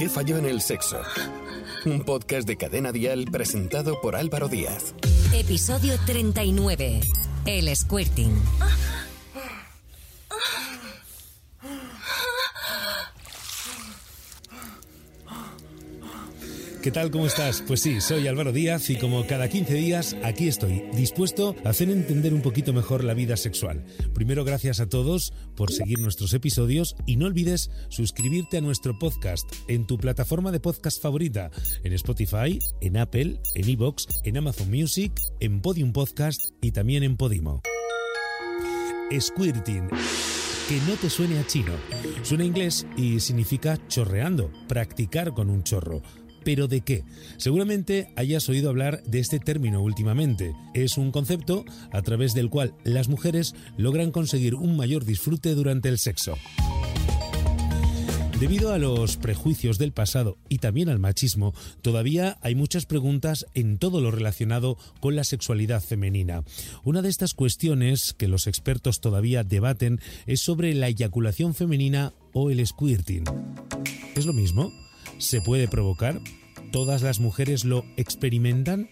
¿Qué falló en el sexo? Un podcast de Cadena Dial presentado por Álvaro Díaz. Episodio 39. El squirting. ¿Qué tal? ¿Cómo estás? Pues sí, soy Álvaro Díaz y como cada 15 días aquí estoy, dispuesto a hacer entender un poquito mejor la vida sexual. Primero, gracias a todos por seguir nuestros episodios y no olvides suscribirte a nuestro podcast en tu plataforma de podcast favorita, en Spotify, en Apple, en Evox, en Amazon Music, en Podium Podcast y también en Podimo. Squirting que no te suene a chino. Suena inglés y significa chorreando, practicar con un chorro. ¿Pero de qué? Seguramente hayas oído hablar de este término últimamente. Es un concepto a través del cual las mujeres logran conseguir un mayor disfrute durante el sexo. Debido a los prejuicios del pasado y también al machismo, todavía hay muchas preguntas en todo lo relacionado con la sexualidad femenina. Una de estas cuestiones que los expertos todavía debaten es sobre la eyaculación femenina o el squirting. ¿Es lo mismo? ¿Se puede provocar? ¿Todas las mujeres lo experimentan?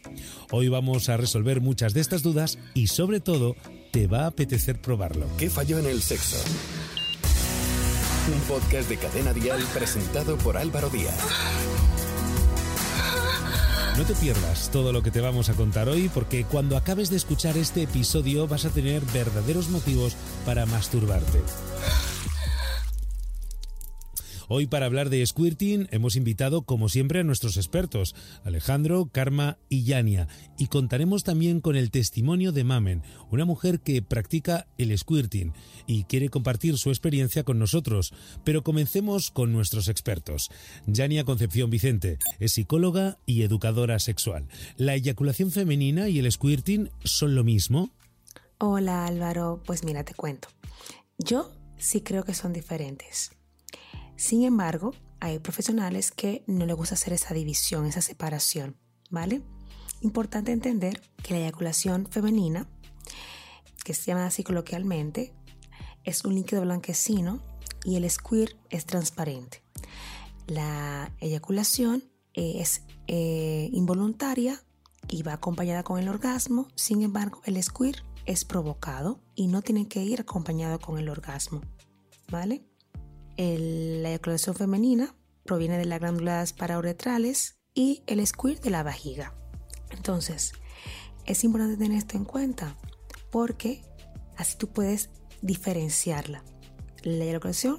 Hoy vamos a resolver muchas de estas dudas y sobre todo te va a apetecer probarlo. ¿Qué falló en el sexo? Un podcast de Cadena Dial presentado por Álvaro Díaz. No te pierdas todo lo que te vamos a contar hoy porque cuando acabes de escuchar este episodio vas a tener verdaderos motivos para masturbarte. Hoy para hablar de squirting hemos invitado como siempre a nuestros expertos, Alejandro, Karma y Yania, y contaremos también con el testimonio de Mamen, una mujer que practica el squirting y quiere compartir su experiencia con nosotros. Pero comencemos con nuestros expertos. Yania Concepción Vicente es psicóloga y educadora sexual. ¿La eyaculación femenina y el squirting son lo mismo? Hola Álvaro, pues mira, te cuento. Yo sí creo que son diferentes. Sin embargo, hay profesionales que no les gusta hacer esa división, esa separación, ¿vale? Importante entender que la eyaculación femenina, que se llama así coloquialmente, es un líquido blanquecino y el squirt es transparente. La eyaculación es eh, involuntaria y va acompañada con el orgasmo, sin embargo, el squirt es provocado y no tiene que ir acompañado con el orgasmo, ¿vale? La eyaculación femenina proviene de las glándulas parauretrales y el squirt de la vajiga. Entonces, es importante tener esto en cuenta porque así tú puedes diferenciarla. La eyaculación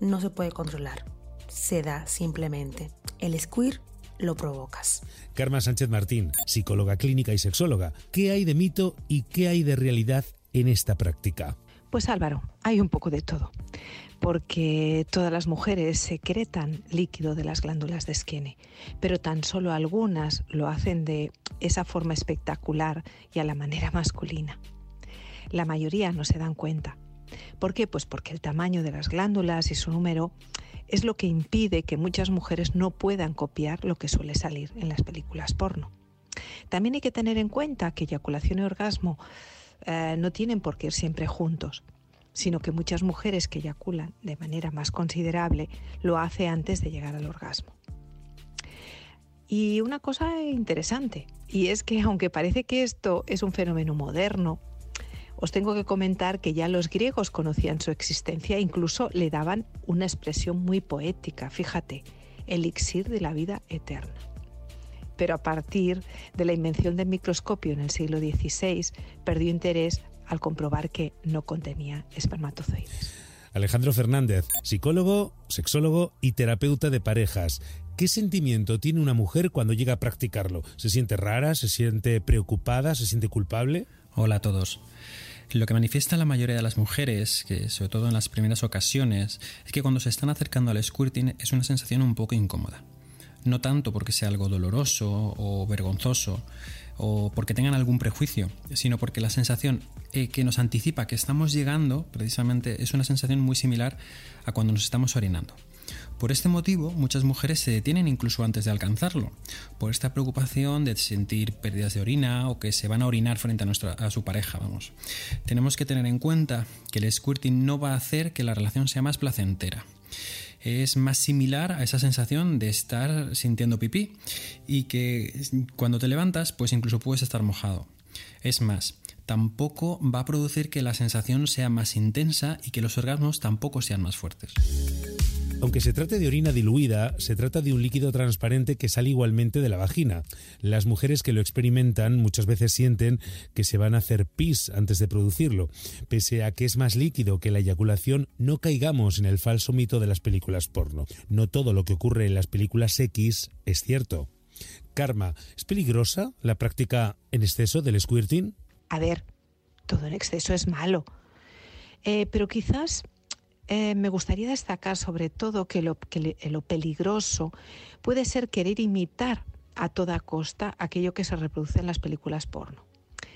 no se puede controlar, se da simplemente. El squirt lo provocas. Karma Sánchez Martín, psicóloga clínica y sexóloga, ¿qué hay de mito y qué hay de realidad en esta práctica? Pues Álvaro, hay un poco de todo porque todas las mujeres secretan líquido de las glándulas de Skene, pero tan solo algunas lo hacen de esa forma espectacular y a la manera masculina. La mayoría no se dan cuenta. ¿Por qué? Pues porque el tamaño de las glándulas y su número es lo que impide que muchas mujeres no puedan copiar lo que suele salir en las películas porno. También hay que tener en cuenta que eyaculación y orgasmo eh, no tienen por qué ir siempre juntos sino que muchas mujeres que eyaculan de manera más considerable lo hace antes de llegar al orgasmo. Y una cosa interesante, y es que aunque parece que esto es un fenómeno moderno, os tengo que comentar que ya los griegos conocían su existencia e incluso le daban una expresión muy poética, fíjate, elixir de la vida eterna. Pero a partir de la invención del microscopio en el siglo XVI, perdió interés al comprobar que no contenía espermatozoides. Alejandro Fernández, psicólogo, sexólogo y terapeuta de parejas. ¿Qué sentimiento tiene una mujer cuando llega a practicarlo? ¿Se siente rara? ¿Se siente preocupada? ¿Se siente culpable? Hola a todos. Lo que manifiesta la mayoría de las mujeres, que sobre todo en las primeras ocasiones, es que cuando se están acercando al squirting es una sensación un poco incómoda. No tanto porque sea algo doloroso o vergonzoso, o porque tengan algún prejuicio, sino porque la sensación eh, que nos anticipa que estamos llegando precisamente es una sensación muy similar a cuando nos estamos orinando. Por este motivo, muchas mujeres se detienen incluso antes de alcanzarlo, por esta preocupación de sentir pérdidas de orina o que se van a orinar frente a, nuestra, a su pareja. Vamos. Tenemos que tener en cuenta que el squirting no va a hacer que la relación sea más placentera. Es más similar a esa sensación de estar sintiendo pipí y que cuando te levantas pues incluso puedes estar mojado. Es más, tampoco va a producir que la sensación sea más intensa y que los orgasmos tampoco sean más fuertes. Aunque se trate de orina diluida, se trata de un líquido transparente que sale igualmente de la vagina. Las mujeres que lo experimentan muchas veces sienten que se van a hacer pis antes de producirlo. Pese a que es más líquido que la eyaculación, no caigamos en el falso mito de las películas porno. No todo lo que ocurre en las películas X es cierto. Karma, ¿es peligrosa la práctica en exceso del squirting? A ver, todo en exceso es malo. Eh, pero quizás eh, me gustaría destacar sobre todo que lo, que lo peligroso puede ser querer imitar a toda costa aquello que se reproduce en las películas porno.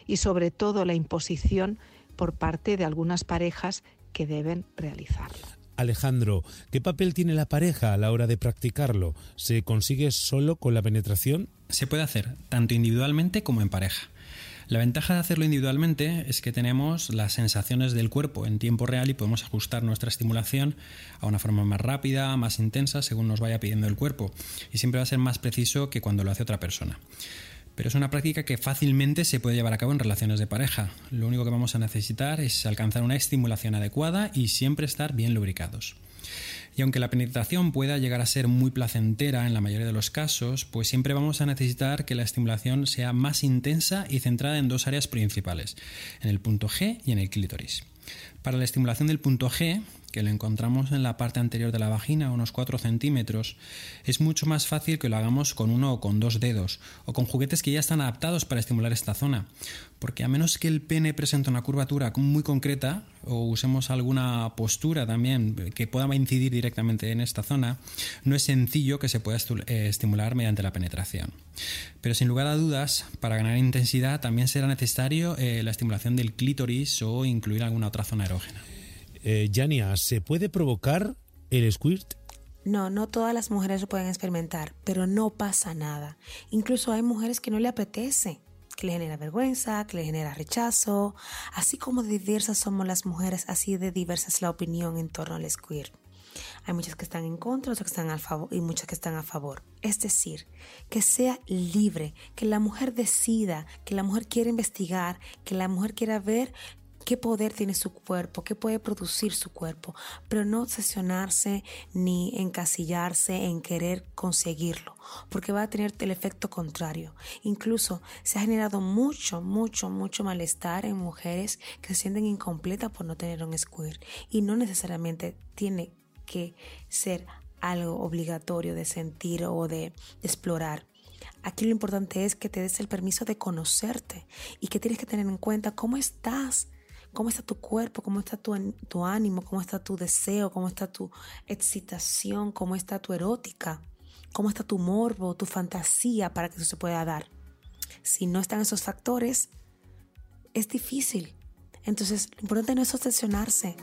Y sobre todo la imposición por parte de algunas parejas que deben realizarlo. Alejandro, ¿qué papel tiene la pareja a la hora de practicarlo? ¿Se consigue solo con la penetración? Se puede hacer, tanto individualmente como en pareja. La ventaja de hacerlo individualmente es que tenemos las sensaciones del cuerpo en tiempo real y podemos ajustar nuestra estimulación a una forma más rápida, más intensa, según nos vaya pidiendo el cuerpo. Y siempre va a ser más preciso que cuando lo hace otra persona. Pero es una práctica que fácilmente se puede llevar a cabo en relaciones de pareja. Lo único que vamos a necesitar es alcanzar una estimulación adecuada y siempre estar bien lubricados. Y aunque la penetración pueda llegar a ser muy placentera en la mayoría de los casos, pues siempre vamos a necesitar que la estimulación sea más intensa y centrada en dos áreas principales, en el punto G y en el clítoris. Para la estimulación del punto G, que lo encontramos en la parte anterior de la vagina, unos 4 centímetros, es mucho más fácil que lo hagamos con uno o con dos dedos, o con juguetes que ya están adaptados para estimular esta zona. Porque a menos que el pene presente una curvatura muy concreta, o usemos alguna postura también que pueda incidir directamente en esta zona, no es sencillo que se pueda eh, estimular mediante la penetración. Pero sin lugar a dudas, para ganar intensidad también será necesario eh, la estimulación del clítoris o incluir alguna otra zona erógena. Eh, Yania, ¿se puede provocar el squirt? No, no todas las mujeres lo pueden experimentar, pero no pasa nada. Incluso hay mujeres que no le apetece, que le genera vergüenza, que le genera rechazo. Así como diversas somos las mujeres, así de diversa es la opinión en torno al squirt. Hay muchas que están en contra, otras que están a favor y muchas que están a favor. Es decir, que sea libre, que la mujer decida, que la mujer quiera investigar, que la mujer quiera ver qué poder tiene su cuerpo, qué puede producir su cuerpo, pero no obsesionarse ni encasillarse en querer conseguirlo, porque va a tener el efecto contrario. Incluso se ha generado mucho, mucho, mucho malestar en mujeres que se sienten incompletas por no tener un squirt y no necesariamente tiene que ser algo obligatorio de sentir o de explorar. Aquí lo importante es que te des el permiso de conocerte y que tienes que tener en cuenta cómo estás, cómo está tu cuerpo, cómo está tu, ánimo, cómo está tu deseo, cómo está tu excitación, cómo está tu erótica, cómo está tu morbo, tu fantasía para que eso se pueda dar. Si no están esos factores, es difícil. Entonces, lo importante no es obsesionarse.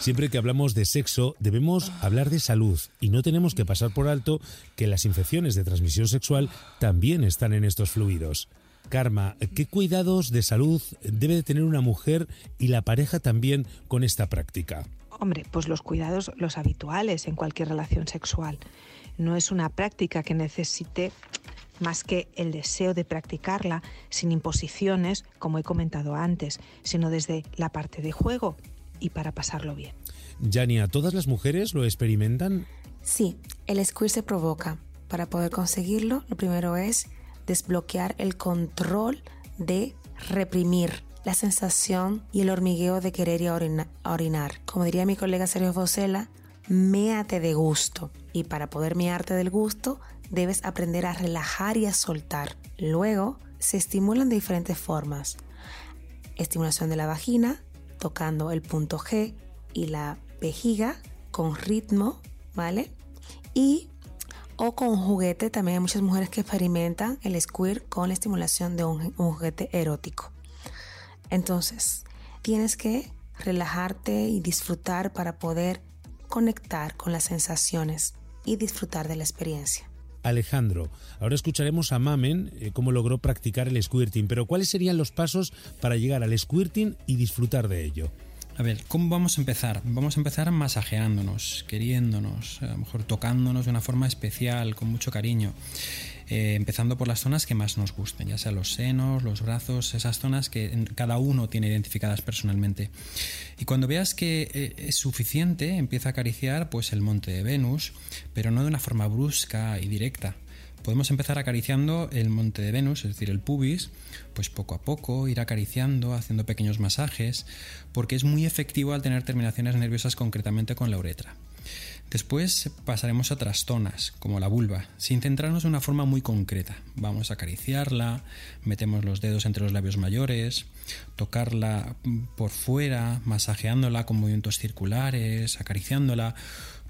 Siempre que hablamos de sexo debemos hablar de salud y no tenemos que pasar por alto que las infecciones de transmisión sexual también están en estos fluidos. Karma, ¿qué cuidados de salud debe de tener una mujer y la pareja también con esta práctica? Hombre, pues los cuidados, los habituales en cualquier relación sexual. No es una práctica que necesite más que el deseo de practicarla sin imposiciones, como he comentado antes, sino desde la parte de juego y para pasarlo bien. Yania, ¿todas las mujeres lo experimentan? Sí, el squirt se provoca. Para poder conseguirlo, lo primero es desbloquear el control de reprimir la sensación y el hormigueo de querer ir a, orinar. Como diría mi colega Sergio Fosela, méate de gusto. Y para poder mearte del gusto, debes aprender a relajar y a soltar. Luego, se estimulan de diferentes formas. Estimulación de la vagina, tocando el punto G y la vejiga con ritmo, ¿vale? Y o con juguete. También hay muchas mujeres que experimentan el squirt con la estimulación de un, juguete erótico. Entonces, tienes que relajarte y disfrutar para poder conectar con las sensaciones y disfrutar de la experiencia. Alejandro, ahora escucharemos a Mamen eh, cómo logró practicar el squirting, pero ¿cuáles serían los pasos para llegar al squirting y disfrutar de ello? A ver, ¿cómo vamos a empezar? Vamos a empezar masajeándonos, queriéndonos, a lo mejor tocándonos de una forma especial, con mucho cariño. Eh, empezando por las zonas que más nos gusten, ya sea los senos, los brazos, esas zonas que cada uno tiene identificadas personalmente. Y cuando veas que eh, es suficiente, empieza a acariciar pues el monte de Venus, pero no de una forma brusca y directa. Podemos empezar acariciando el monte de Venus, es decir, el pubis, pues poco a poco, ir acariciando, haciendo pequeños masajes, porque es muy efectivo al tener terminaciones nerviosas concretamente con la uretra. Después pasaremos a otras zonas, como la vulva, sin centrarnos de una forma muy concreta. Vamos a acariciarla, metemos los dedos entre los labios mayores, tocarla por fuera, masajeándola con movimientos circulares, acariciándola.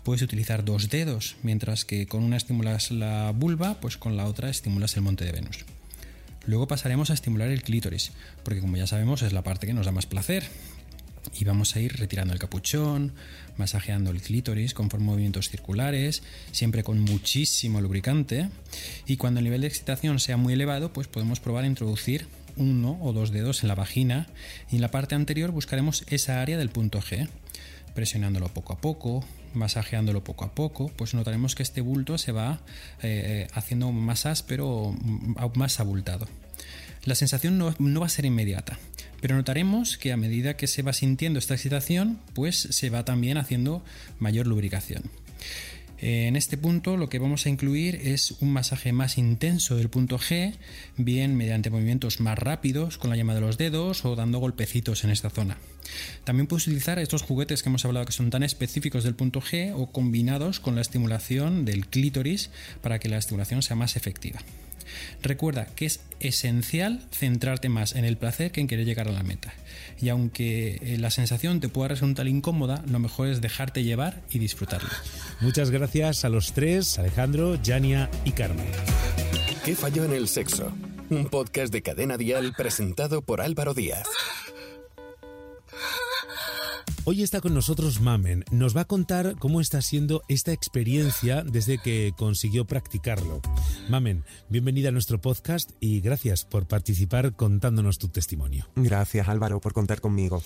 Puedes utilizar dos dedos, mientras que con una estimulas la vulva, pues con la otra estimulas el monte de Venus. Luego pasaremos a estimular el clítoris, porque como ya sabemos es la parte que nos da más placer, y vamos a ir retirando el capuchón, masajeando el clítoris con movimientos circulares, siempre con muchísimo lubricante. Y cuando el nivel de excitación sea muy elevado, pues podemos probar a introducir uno o dos dedos en la vagina y en la parte anterior buscaremos esa área del punto G. Presionándolo poco a poco, masajeándolo poco a poco, pues notaremos que este bulto se va eh, haciendo más áspero, más abultado. La sensación no va a ser inmediata, pero notaremos que a medida que se va sintiendo esta excitación, pues se va también haciendo mayor lubricación. En este punto lo que vamos a incluir es un masaje más intenso del punto G, bien mediante movimientos más rápidos con la llama de los dedos o dando golpecitos en esta zona. También puedes utilizar estos juguetes que hemos hablado que son tan específicos del punto G o combinados con la estimulación del clítoris para que la estimulación sea más efectiva. Recuerda que es esencial centrarte más en el placer que en querer llegar a la meta. Y aunque eh, la sensación te pueda resultar incómoda, lo mejor es dejarte llevar y disfrutarlo. Muchas gracias a los tres, Alejandro, Jania y Carmen. ¿Qué falló en el sexo? Un podcast de cadena dial presentado por Álvaro Díaz. Hoy está con nosotros Mamen. Nos va a contar cómo está siendo esta experiencia desde que consiguió practicarlo. Mamen, bienvenida a nuestro podcast y gracias por participar contándonos tu testimonio. Gracias Álvaro por contar conmigo.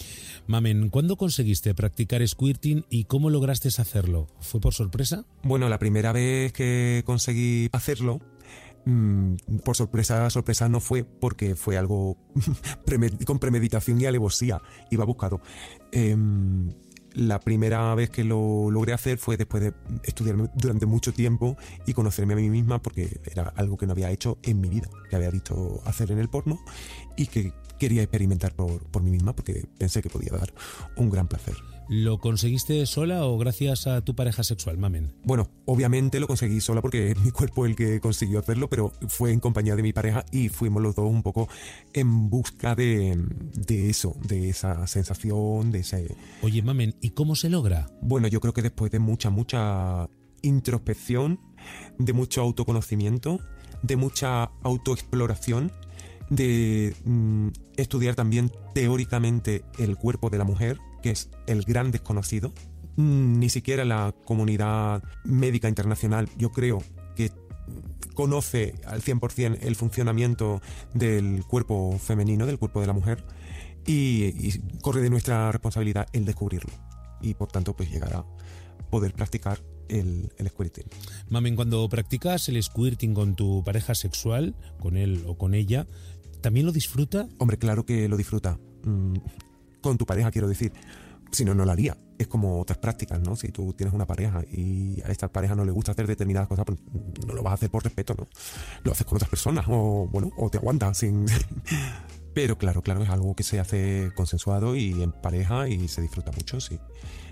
Mamen, ¿cuándo conseguiste practicar squirting y cómo lograste hacerlo? ¿Fue por sorpresa? Bueno, la primera vez que conseguí hacerlo Mm, por sorpresa, sorpresa no fue porque fue algo con premeditación y alevosía. Iba buscado. Em, la primera vez que lo logré hacer fue después de estudiarme durante mucho tiempo y conocerme a mí misma porque era algo que no había hecho en mi vida, que había visto hacer en el porno y que quería experimentar por, por mí misma porque pensé que podía dar un gran placer. ¿Lo conseguiste sola o gracias a tu pareja sexual, Mamen? Bueno, obviamente lo conseguí sola porque es mi cuerpo el que consiguió hacerlo, pero fue en compañía de mi pareja y fuimos los dos un poco en busca de, de eso, de esa sensación, de ese... Oye, Mamen, ¿y cómo se logra? Bueno, yo creo que después de mucha, mucha introspección, de mucho autoconocimiento, de mucha autoexploración, de mm, estudiar también teóricamente el cuerpo de la mujer, que es el gran desconocido. Mm, ni siquiera la comunidad médica internacional, yo creo que conoce al 100% el funcionamiento del cuerpo femenino, del cuerpo de la mujer, y, corre de nuestra responsabilidad el descubrirlo. Y por tanto, pues llegar a poder practicar el, el, squirting. Mamen, cuando practicas el squirting con tu pareja sexual, con él o con ella, ¿también lo disfruta? Hombre, claro que lo disfruta. Con tu pareja, quiero decir. Si no, no lo haría. Es como otras prácticas, ¿no? Si tú tienes una pareja y a esta pareja no le gusta hacer determinadas cosas, pues no lo vas a hacer por respeto, ¿no? Lo haces con otras personas o, bueno, o te aguantas sin... Pero claro, claro, es algo que se hace consensuado y en pareja y se disfruta mucho, sí.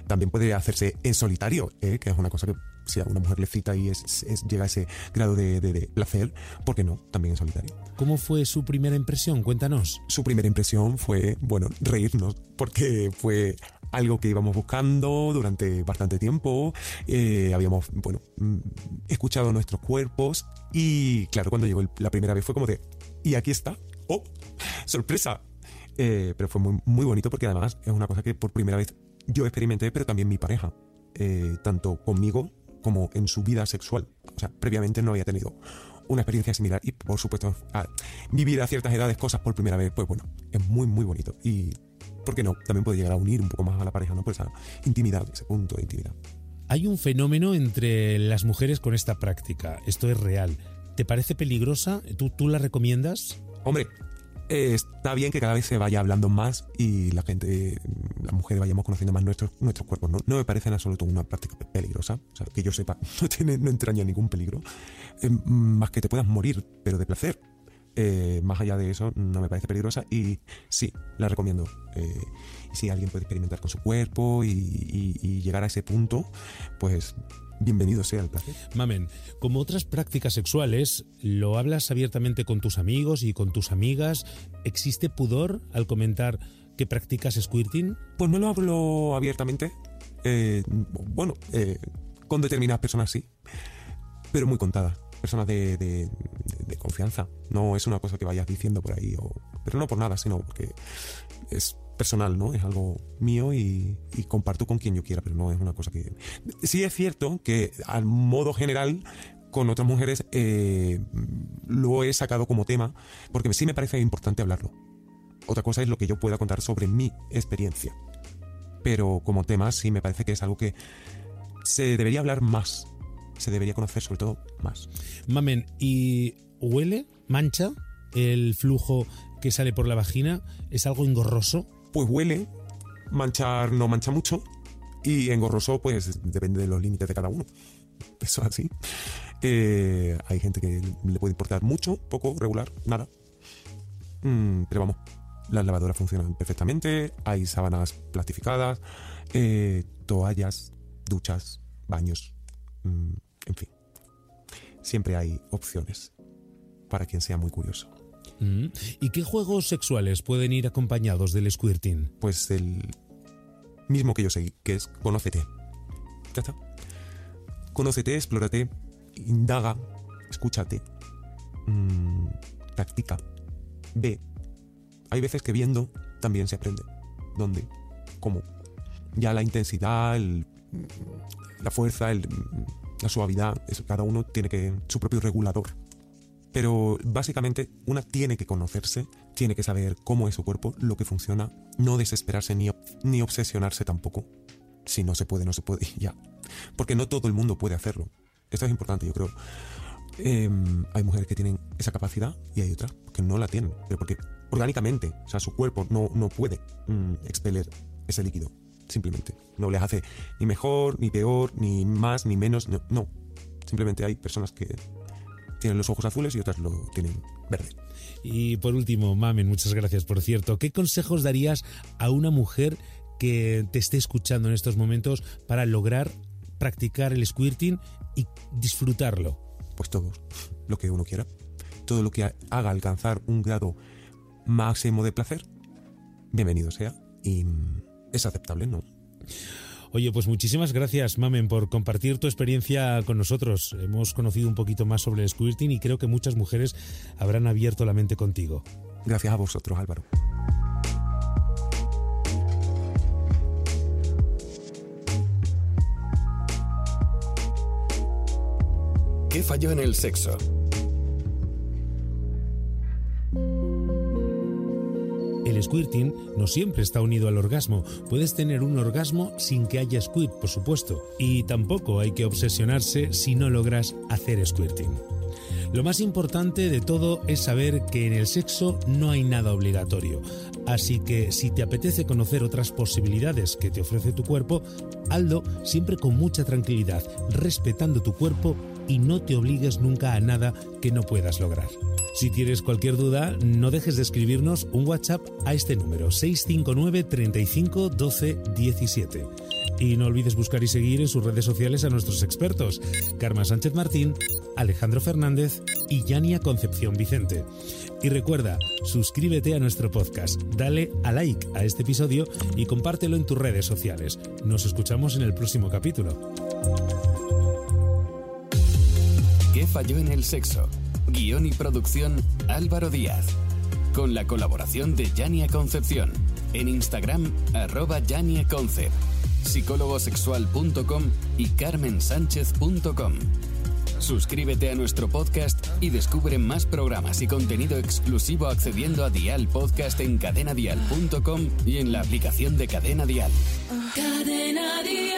También puede hacerse en solitario, ¿eh? que es una cosa que si a una mujer le cita y es, llega a ese grado de, de, placer, ¿por qué no? También en solitario. ¿Cómo fue su primera impresión? Cuéntanos. Su primera impresión fue, bueno, reírnos, porque fue algo que íbamos buscando durante bastante tiempo. Eh, habíamos, bueno, mm, escuchado nuestros cuerpos y claro, cuando llegó la primera vez fue como de, y aquí está, ¡oh! ¡Sorpresa! Eh, pero fue muy, muy bonito porque además es una cosa que por primera vez yo experimenté, pero también mi pareja, eh, tanto conmigo como en su vida sexual. O sea, previamente no había tenido una experiencia similar y por supuesto vivir a ciertas edades cosas por primera vez, pues bueno, es muy muy bonito y ¿por qué no? También puede llegar a unir un poco más a la pareja, ¿no? Por esa intimidad, ese punto de intimidad. Hay un fenómeno entre las mujeres con esta práctica. Esto es real. ¿Te parece peligrosa? ¿Tú, tú la recomiendas? Hombre, eh, está bien que cada vez se vaya hablando más y la gente, las mujeres vayamos conociendo más nuestros, nuestros cuerpos. ¿no? no me parece en absoluto una práctica peligrosa. O sea, que yo sepa, no, tiene, no entraña ningún peligro. Eh, más que te puedas morir, pero de placer. Eh, más allá de eso, no me parece peligrosa y sí, la recomiendo. Si alguien puede experimentar con su cuerpo y, y- y llegar a ese punto, pues bienvenido sea el placer. Mamen, como otras prácticas sexuales, ¿lo hablas abiertamente con tus amigos y con tus amigas? ¿Existe pudor al comentar que practicas squirting? Pues no lo hablo abiertamente. Eh, bueno, eh, con determinadas personas sí, pero muy contadas. Personas de, de- de- de confianza. No es una cosa que vayas diciendo por ahí, o- pero no por nada, sino porque es personal, ¿no? Es algo mío y, comparto con quien yo quiera, pero no es una cosa que... Sí es cierto que al modo general con otras mujeres eh, lo he sacado como tema porque sí me parece importante hablarlo. Otra cosa es lo que yo pueda contar sobre mi experiencia. Pero como tema sí me parece que es algo que se debería hablar más. Se debería conocer sobre todo más. Mamen, ¿y huele? ¿Mancha? ¿El flujo que sale por la vagina? ¿Es algo engorroso? Pues huele, manchar no mancha mucho y engorroso pues depende de los límites de cada uno. Eso es así. Eh, hay gente que le puede importar mucho, poco, regular, nada. Mm, pero vamos, las lavadoras funcionan perfectamente, hay sábanas plastificadas, eh, toallas, duchas, baños, mm, en fin. Siempre hay opciones para quien sea muy curioso. Mm. ¿Y qué juegos sexuales pueden ir acompañados del squirting? pues el mismo que yo sé, que es conócete. Ya está. Conócete, explórate, indaga, escúchate, mm, practica, ve. Hay veces que viendo también se aprende. ¿Dónde? ¿Cómo? Ya la intensidad, el- la fuerza, el- la suavidad, eso, cada uno tiene que su propio regulador. Pero básicamente una tiene que conocerse, tiene que saber cómo es su cuerpo, lo que funciona, no desesperarse ni, ni obsesionarse tampoco. Si no se puede, no se puede, ya. Porque no todo el mundo puede hacerlo. Esto es importante, yo creo. Em, hay mujeres que tienen esa capacidad y hay otras que no la tienen. Pero porque orgánicamente, o sea, su cuerpo no, no puede mm, expeler ese líquido. Simplemente. No les hace ni mejor, ni peor, ni más, ni menos. No. no. Simplemente hay personas que tienen los ojos azules y otras lo tienen verde. Y por último, Mamen, muchas gracias por cierto. ¿Qué consejos darías a una mujer que te esté escuchando en estos momentos para lograr practicar el squirting y disfrutarlo? Pues todo lo que uno quiera. Todo lo que ha- haga alcanzar un grado máximo de placer, bienvenido sea. Y es aceptable, ¿no? Oye, pues muchísimas gracias, Mamen, por compartir tu experiencia con nosotros. Hemos conocido un poquito más sobre el squirting y creo que muchas mujeres habrán abierto la mente contigo. Gracias a vosotros, Álvaro. ¿Qué falló en el sexo? Squirting no siempre está unido al orgasmo. Puedes tener un orgasmo sin que haya squirt, por supuesto. Y tampoco hay que obsesionarse si no logras hacer squirting. Lo más importante de todo es saber que en el sexo no hay nada obligatorio. Así que si te apetece conocer otras posibilidades que te ofrece tu cuerpo, hazlo siempre con mucha tranquilidad, respetando tu cuerpo y no te obligues nunca a nada que no puedas lograr. Si tienes cualquier duda, no dejes de escribirnos un WhatsApp a este número 659 35 12 17. Y no olvides buscar y seguir en sus redes sociales a nuestros expertos, Karma Sánchez Martín, Alejandro Fernández y Yania Concepción Vicente. Y recuerda, suscríbete a nuestro podcast, dale a like a este episodio y compártelo en tus redes sociales. Nos escuchamos en el próximo capítulo. ¿Qué falló en el sexo? Guión y producción Álvaro Díaz. Con la colaboración de Yania Concepción. En Instagram, arroba Yania psicólogosexual.com y carmensánchez.com. Suscríbete a nuestro podcast y descubre más programas y contenido exclusivo accediendo a Dial Podcast en cadenadial.com y en la aplicación de Cadena Dial. Cadena Dial.